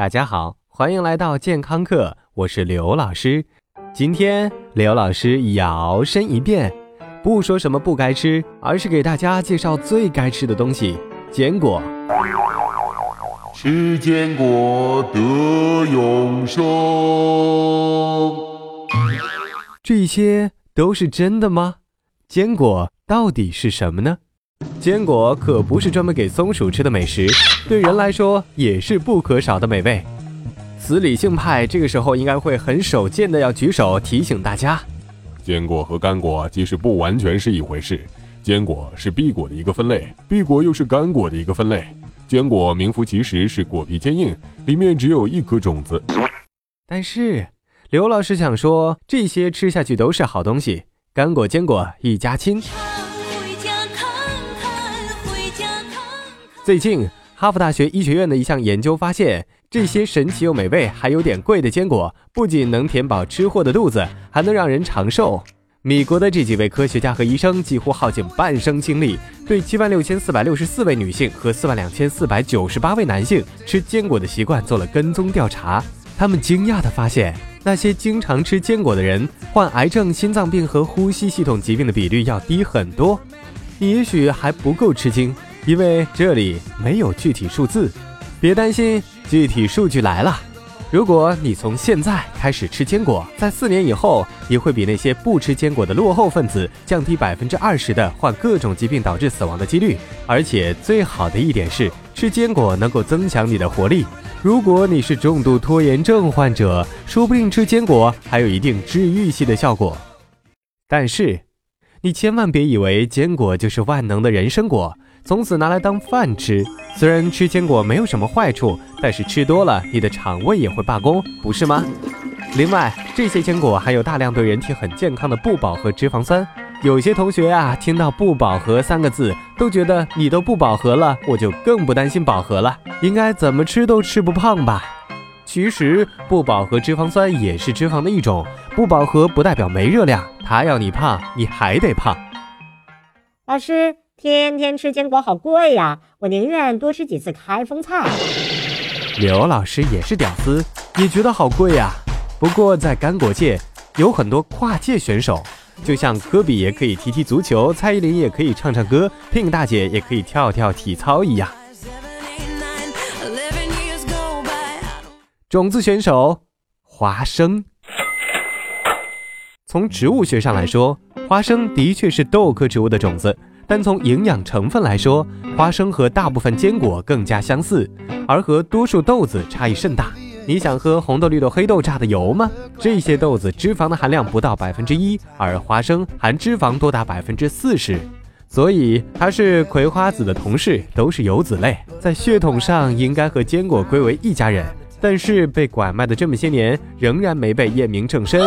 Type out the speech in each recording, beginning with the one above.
大家好，欢迎来到健康课，我是刘老师。今天刘老师摇身一变，不说什么不该吃，而是给大家介绍最该吃的东西——坚果。吃坚果得永生。这些都是真的吗？坚果到底是什么呢？坚果可不是专门给松鼠吃的美食，对人来说也是不可少的美味。死理性派这个时候应该会很少见的要举手提醒大家：坚果和干果其实不完全是一回事。坚果是碧果的一个分类，碧果又是干果的一个分类。坚果名副其实是果皮坚硬，里面只有一颗种子。但是刘老师想说，这些吃下去都是好东西，干果、坚果一家亲。最近，哈佛大学医学院的一项研究发现，这些神奇又美味、还有点贵的坚果，不仅能填饱吃货的肚子，还能让人长寿。米国的这几位科学家和医生几乎耗尽半生精力，对七万六千四百六十四位女性和四万两千四百九十八位男性吃坚果的习惯做了跟踪调查。他们惊讶地发现，那些经常吃坚果的人，患癌症、心脏病和呼吸系统疾病的比率要低很多。你也许还不够吃惊。因为这里没有具体数字，别担心，具体数据来了。如果你从现在开始吃坚果，在四年以后，你会比那些不吃坚果的落后分子降低百分之二十的患各种疾病导致死亡的几率。而且最好的一点是，吃坚果能够增强你的活力。如果你是重度拖延症患者，说不定吃坚果还有一定治愈系的效果。但是，你千万别以为坚果就是万能的人参果。从此拿来当饭吃，虽然吃坚果没有什么坏处，但是吃多了你的肠胃也会罢工，不是吗？另外，这些坚果含有大量对人体很健康的不饱和脂肪酸。有些同学啊，听到“不饱和”三个字，都觉得你都不饱和了，我就更不担心饱和了，应该怎么吃都吃不胖吧？其实，不饱和脂肪酸也是脂肪的一种，不饱和不代表没热量，它要你胖，你还得胖。老师。天天吃坚果好贵呀，我宁愿多吃几次开封菜。刘老师也是屌丝，也觉得好贵呀。不过在干果界有很多跨界选手，就像科比也可以踢踢足球，蔡依林也可以唱唱歌，Pink 大姐也可以跳跳体操一样。种子选手花生，从植物学上来说，花生的确是豆科植物的种子。但从营养成分来说，花生和大部分坚果更加相似，而和多数豆子差异甚大。你想喝红豆、绿豆、黑豆榨的油吗？这些豆子脂肪的含量不到百分之一，而花生含脂肪多达百分之四十，所以它是葵花籽的同事，都是油籽类，在血统上应该和坚果归为一家人。但是被拐卖的这么些年，仍然没被验明正身。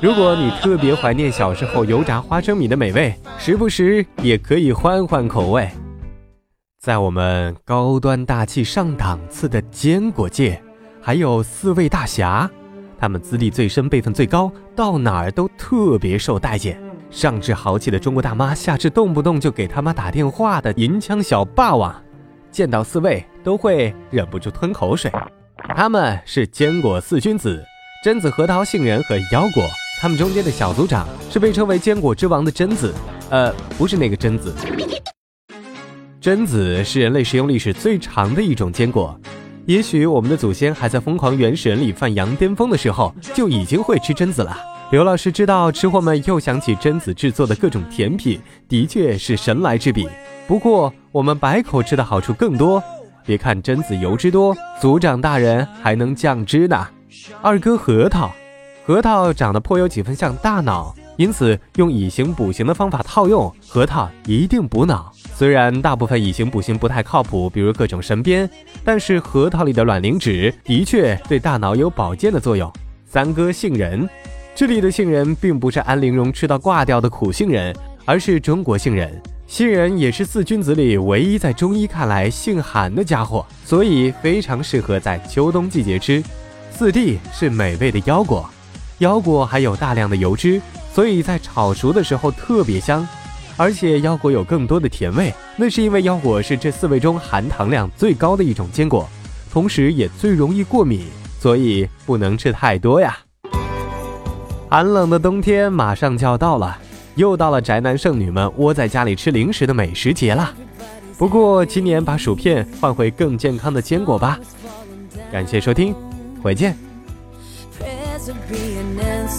如果你特别怀念小时候油炸花生米的美味，时不时也可以换换口味。在我们高端大气上档次的坚果界，还有四位大侠，他们资历最深，辈分最高，到哪儿都特别受待见。上至豪气的中国大妈，下至动不动就给他妈打电话的银枪小霸王，见到四位都会忍不住吞口水。他们是坚果四君子：榛子、核桃、杏仁和腰果。他们中间的小组长是被称为坚果之王的榛子，呃，不是那个榛子。榛子是人类食用历史最长的一种坚果，也许我们的祖先还在疯狂原始人里犯羊癫疯的时候就已经会吃榛子了。刘老师知道，吃货们又想起榛子制作的各种甜品，的确是神来之笔。不过我们白口吃的好处更多，别看榛子油脂多，组长大人还能降脂呢。二哥核桃。核桃长得颇有几分像大脑，因此用以形补形的方法套用，核桃一定补脑。虽然大部分以形补形不太靠谱，比如各种神鞭，但是核桃里的卵磷脂的确对大脑有保健的作用。三哥杏仁，这里的杏仁并不是安陵容吃到挂掉的苦杏仁，而是中国杏仁。杏仁也是四君子里唯一在中医看来性寒的家伙，所以非常适合在秋冬季节吃。四弟是美味的腰果。腰果含有大量的油脂，所以在炒熟的时候特别香。而且腰果有更多的甜味，那是因为腰果是这四味中含糖量最高的一种坚果，同时也最容易过敏，所以不能吃太多呀。寒冷的冬天马上就要到了，又到了宅男剩女们窝在家里吃零食的美食节了。不过今年把薯片换回更健康的坚果吧。感谢收听，回见。